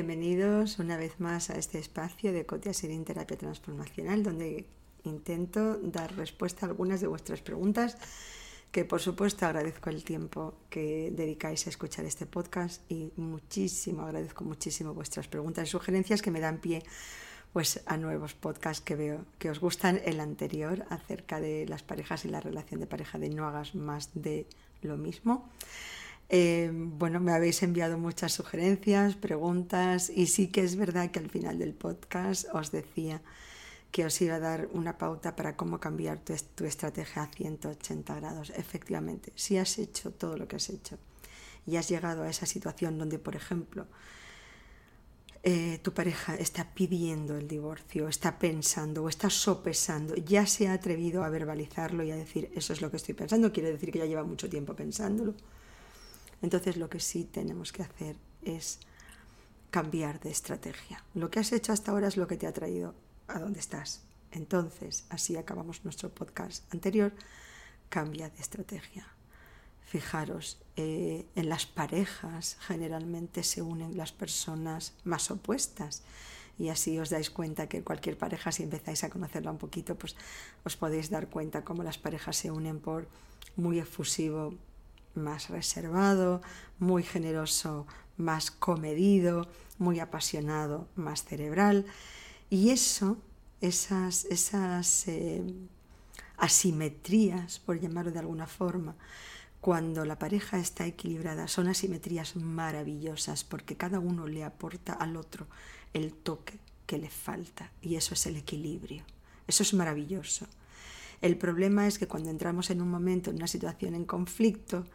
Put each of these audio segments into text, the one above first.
Bienvenidos una vez más a este espacio de Cotia Serín Terapia Transformacional, donde intento dar respuesta a algunas de vuestras preguntas, que por supuesto agradezco el tiempo que dedicáis a escuchar este podcast y muchísimo, agradezco muchísimo vuestras preguntas y sugerencias que me dan pie pues a nuevos podcasts que veo que os gustan. El anterior acerca de las parejas y la relación de pareja de no hagas más de lo mismo. Eh, bueno, me habéis enviado muchas sugerencias, preguntas y sí que es verdad que al final del podcast os decía que os iba a dar una pauta para cómo cambiar tu, tu estrategia a 180 grados. Efectivamente, si has hecho todo lo que has hecho. Y has llegado a esa situación donde, por ejemplo, eh, tu pareja está pidiendo el divorcio, está pensando o está sopesando, ya se ha atrevido a verbalizarlo y a decir, eso es lo que estoy pensando, quiere decir que ya lleva mucho tiempo pensándolo entonces lo que sí tenemos que hacer es cambiar de estrategia. Lo que has hecho hasta ahora es lo que te ha traído a donde estás. Entonces, así acabamos nuestro podcast anterior, cambia de estrategia. Fijaros, eh, en las parejas generalmente se unen las personas más opuestas y así os dais cuenta que cualquier pareja, si empezáis a conocerla un poquito, pues os podéis dar cuenta cómo las parejas se unen por muy efusivo, más reservado, muy generoso, más comedido, muy apasionado, más cerebral. Y eso, esas, esas eh, asimetrías, por llamarlo de alguna forma, cuando la pareja está equilibrada, son asimetrías maravillosas porque cada uno le aporta al otro el toque que le falta y eso es el equilibrio. Eso es maravilloso. El problema es que cuando entramos en un momento, en una situación en conflicto,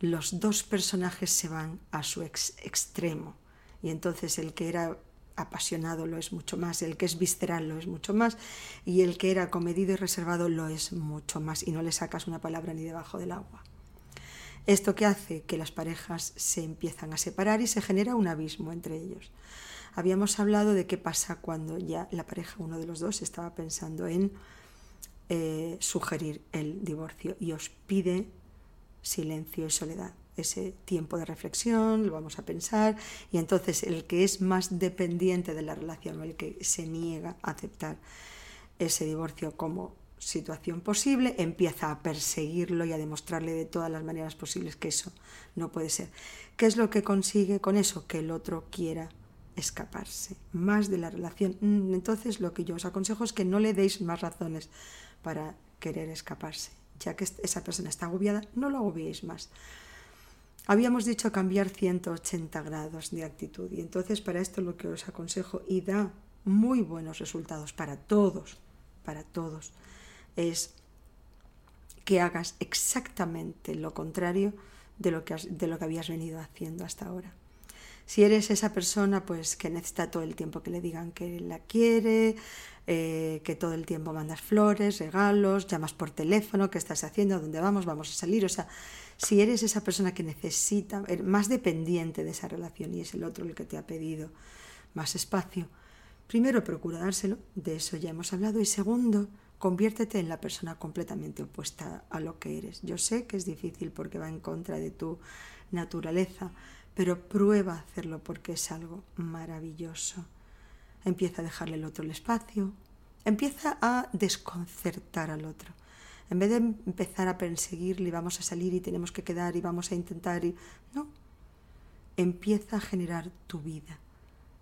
los dos personajes se van a su extremo. Y entonces el que era apasionado lo es mucho más, el que es visceral lo es mucho más, y el que era comedido y reservado lo es mucho más, y no le sacas una palabra ni debajo del agua. Esto que hace que las parejas se empiezan a separar y se genera un abismo entre ellos. Habíamos hablado de qué pasa cuando ya la pareja, uno de los dos, estaba pensando en eh, sugerir el divorcio y os pide silencio y soledad. Ese tiempo de reflexión, lo vamos a pensar, y entonces el que es más dependiente de la relación el que se niega a aceptar ese divorcio como situación posible, empieza a perseguirlo y a demostrarle de todas las maneras posibles que eso no puede ser. ¿Qué es lo que consigue con eso? Que el otro quiera escaparse más de la relación. Mm, entonces lo que yo os aconsejo es que no le deis más razones para querer escaparse. Ya que esa persona está agobiada, no lo agobiéis más. Habíamos dicho cambiar 180 grados de actitud y entonces para esto lo que os aconsejo y da muy buenos resultados para todos, para todos, es que hagas exactamente lo contrario de lo que, de lo que habías venido haciendo hasta ahora. Si eres esa persona pues que necesita todo el tiempo que le digan que la quiere, eh, que todo el tiempo mandas flores, regalos, llamas por teléfono, qué estás haciendo, dónde vamos, vamos a salir, o sea, si eres esa persona que necesita, er, más dependiente de esa relación y es el otro el que te ha pedido más espacio, primero procura dárselo, de eso ya hemos hablado, y segundo, conviértete en la persona completamente opuesta a lo que eres. Yo sé que es difícil porque va en contra de tu naturaleza, pero prueba a hacerlo porque es algo maravilloso. Empieza a dejarle al otro el espacio, empieza a desconcertar al otro. En vez de empezar a perseguirle vamos a salir y tenemos que quedar y vamos a intentar y no, empieza a generar tu vida.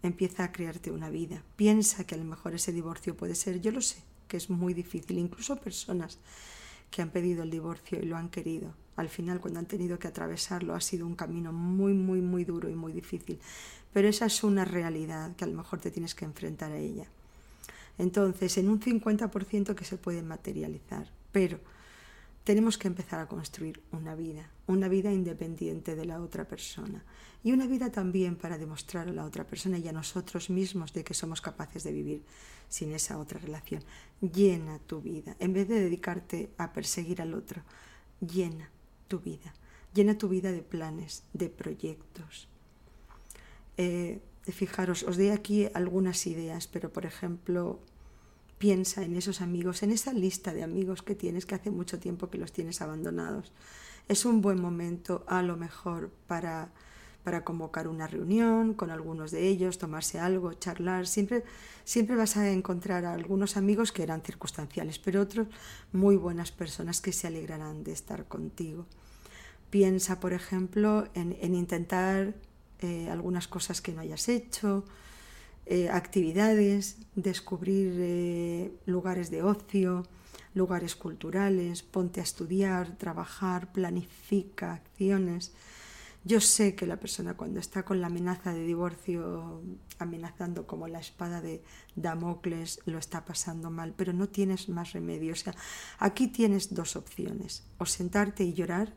Empieza a crearte una vida. Piensa que a lo mejor ese divorcio puede ser, yo lo sé, que es muy difícil, incluso personas que han pedido el divorcio y lo han querido. Al final, cuando han tenido que atravesarlo, ha sido un camino muy, muy, muy duro y muy difícil. Pero esa es una realidad que a lo mejor te tienes que enfrentar a ella. Entonces, en un 50% que se puede materializar, pero tenemos que empezar a construir una vida, una vida independiente de la otra persona y una vida también para demostrar a la otra persona y a nosotros mismos de que somos capaces de vivir sin esa otra relación. Llena tu vida, en vez de dedicarte a perseguir al otro, llena tu vida, llena tu vida de planes, de proyectos. Eh, fijaros, os doy aquí algunas ideas, pero por ejemplo, Piensa en esos amigos, en esa lista de amigos que tienes que hace mucho tiempo que los tienes abandonados. Es un buen momento a lo mejor para para convocar una reunión con algunos de ellos, tomarse algo, charlar. Siempre, siempre vas a encontrar a algunos amigos que eran circunstanciales, pero otros muy buenas personas que se alegrarán de estar contigo. Piensa, por ejemplo, en, intentar eh, algunas cosas que no hayas hecho, eh, actividades, descubrir eh, lugares de ocio, lugares culturales, ponte a estudiar, trabajar, planifica acciones. Yo sé que la persona cuando está con la amenaza de divorcio amenazando como la espada de Damocles lo está pasando mal, pero no tienes más remedio. O sea, aquí tienes dos opciones, o sentarte y llorar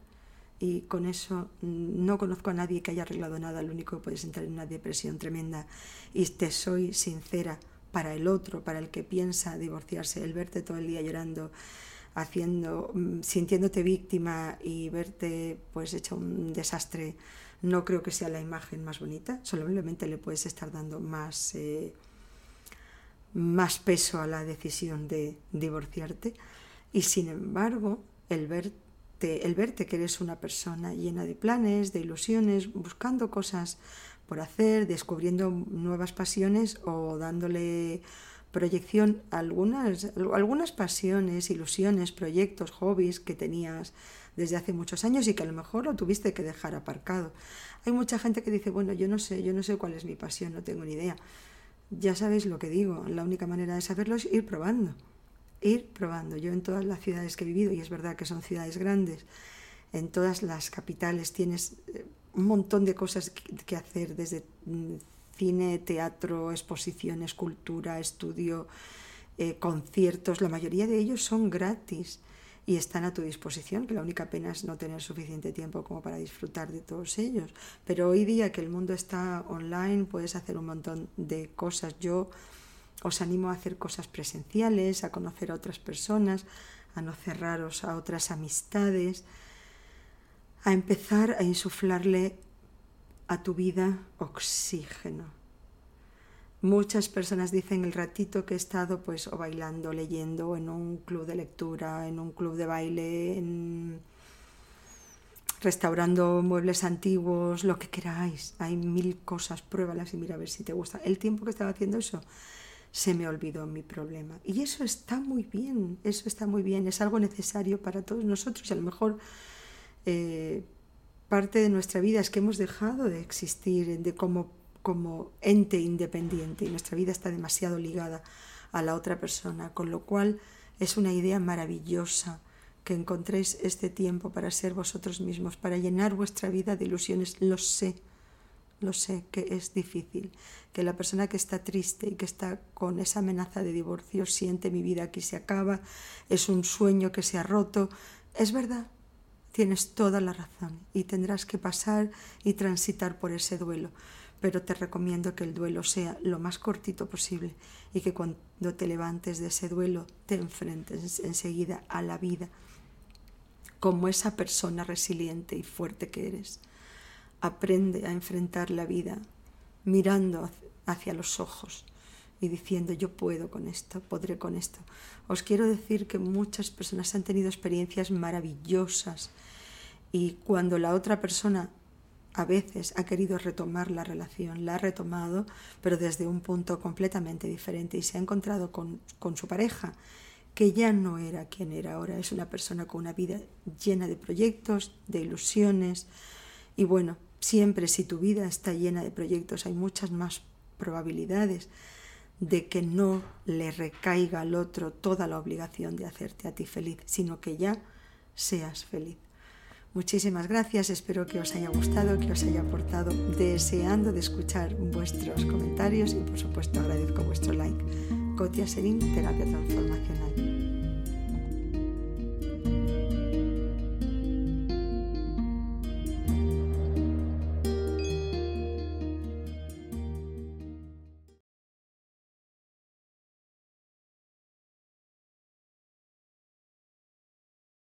y con eso mm, no conozco a nadie que haya arreglado nada, lo único que puedes entrar en una depresión tremenda y te soy sincera, para el otro, para el que piensa divorciarse, el verte todo el día llorando, haciendo, mm, sintiéndote víctima y verte pues hecho un desastre, no creo que sea la imagen más bonita, solamente le puedes estar dando más, eh, más peso a la decisión de divorciarte. Y sin embargo el el verte que eres una persona llena de planes, de ilusiones, buscando cosas por hacer, descubriendo nuevas pasiones o dándole proyección a algunas, algunas pasiones, ilusiones, proyectos, hobbies que tenías desde hace muchos años y que a lo mejor lo tuviste que dejar aparcado. Hay mucha gente que dice, bueno, yo no sé, yo no sé cuál es mi pasión, no tengo ni idea. Ya sabéis lo que digo, la única manera de saberlo es ir probando, ir probando. Yo en todas las ciudades que he vivido, y es verdad que son ciudades grandes, en todas las capitales tienes eh, un montón de cosas que hacer, desde mm, cine, teatro, exposiciones, cultura, estudio, eh, conciertos. La mayoría de ellos son gratis y están a tu disposición, que la única pena es no tener suficiente tiempo como para disfrutar de todos ellos. Pero hoy día que el mundo está online, puedes hacer un montón de cosas. Yo os animo a hacer cosas presenciales, a conocer a otras personas, a no cerraros a otras amistades a empezar a insuflarle a tu vida oxígeno. Muchas personas dicen el ratito que he estado pues o bailando, leyendo en un club de lectura, en un club de baile, restaurando muebles antiguos, lo que queráis. Hay mil cosas, pruébalas y mira a ver si te gusta. El tiempo que estaba haciendo eso se me olvidó mi problema. Y eso está muy bien, eso está muy bien, es algo necesario para todos nosotros y a lo mejor eh, parte de nuestra vida es que hemos dejado de existir de como, como ente independiente y nuestra vida está demasiado ligada a la otra persona, con lo cual es una idea maravillosa que encontréis este tiempo para ser vosotros mismos, para llenar vuestra vida de ilusiones. Lo sé, lo sé que es difícil, que la persona que está triste y que está con esa amenaza de divorcio siente mi vida aquí se acaba, es un sueño que se ha roto. Es verdad, Tienes toda la razón y tendrás que pasar y transitar por ese duelo, pero te recomiendo que el duelo sea lo más cortito posible y que cuando te levantes de ese duelo te enfrentes enseguida a la vida como esa persona resiliente y fuerte que eres. Aprende a enfrentar la vida mirando hacia los ojos y diciendo yo puedo con esto, podré con esto. Os quiero decir que muchas personas han tenido experiencias maravillosas y cuando la otra persona a veces ha querido retomar la relación, la ha retomado, pero desde un punto completamente diferente y se ha encontrado con, con su pareja que ya no era quien era ahora, es una persona con una vida llena de proyectos, de ilusiones y bueno, siempre si tu vida está llena de proyectos hay muchas más probabilidades de que no le recaiga al otro toda la obligación de hacerte a ti feliz, sino que ya seas feliz. Muchísimas gracias, espero que os haya gustado, que os haya aportado, deseando de escuchar vuestros comentarios y por supuesto agradezco vuestro like. Cotia Serín, Terapia Transformacional.